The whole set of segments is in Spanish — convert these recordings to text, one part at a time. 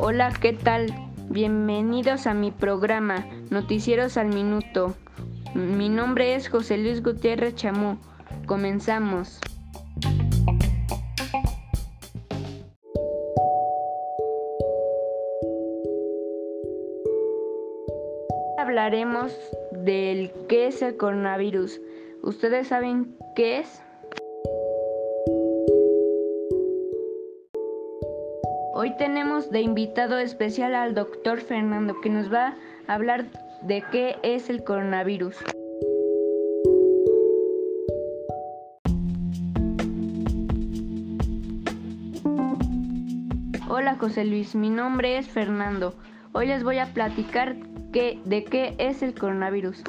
Hola, ¿qué tal? Bienvenidos a mi programa Noticieros al Minuto. Mi nombre es José Luis Gutiérrez Chamú. Comenzamos. Hablaremos del qué es el coronavirus. ¿Ustedes saben qué es? Hoy tenemos de invitado especial al doctor Fernando que nos va a hablar de qué es el coronavirus. Hola José Luis, mi nombre es Fernando. Hoy les voy a platicar de qué es el coronavirus.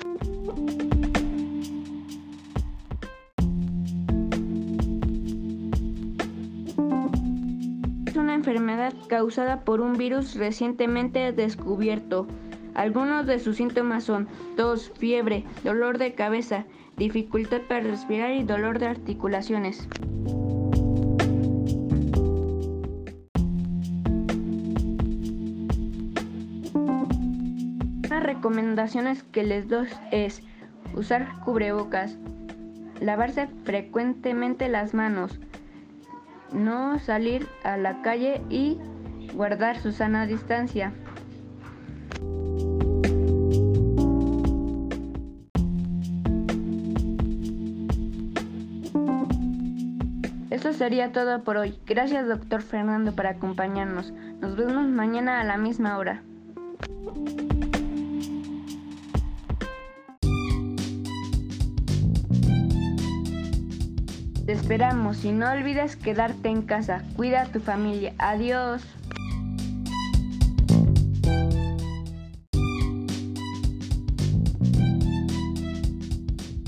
Enfermedad causada por un virus recientemente descubierto. Algunos de sus síntomas son tos, fiebre, dolor de cabeza, dificultad para respirar y dolor de articulaciones. Las recomendaciones que les doy es usar cubrebocas, lavarse frecuentemente las manos, no salir a la calle y guardar su sana distancia. Eso sería todo por hoy. Gracias doctor Fernando por acompañarnos. Nos vemos mañana a la misma hora. Esperamos y no olvides quedarte en casa. Cuida a tu familia. Adiós.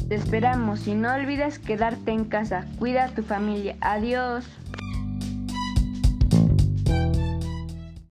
Te esperamos y no olvides quedarte en casa. Cuida a tu familia. Adiós.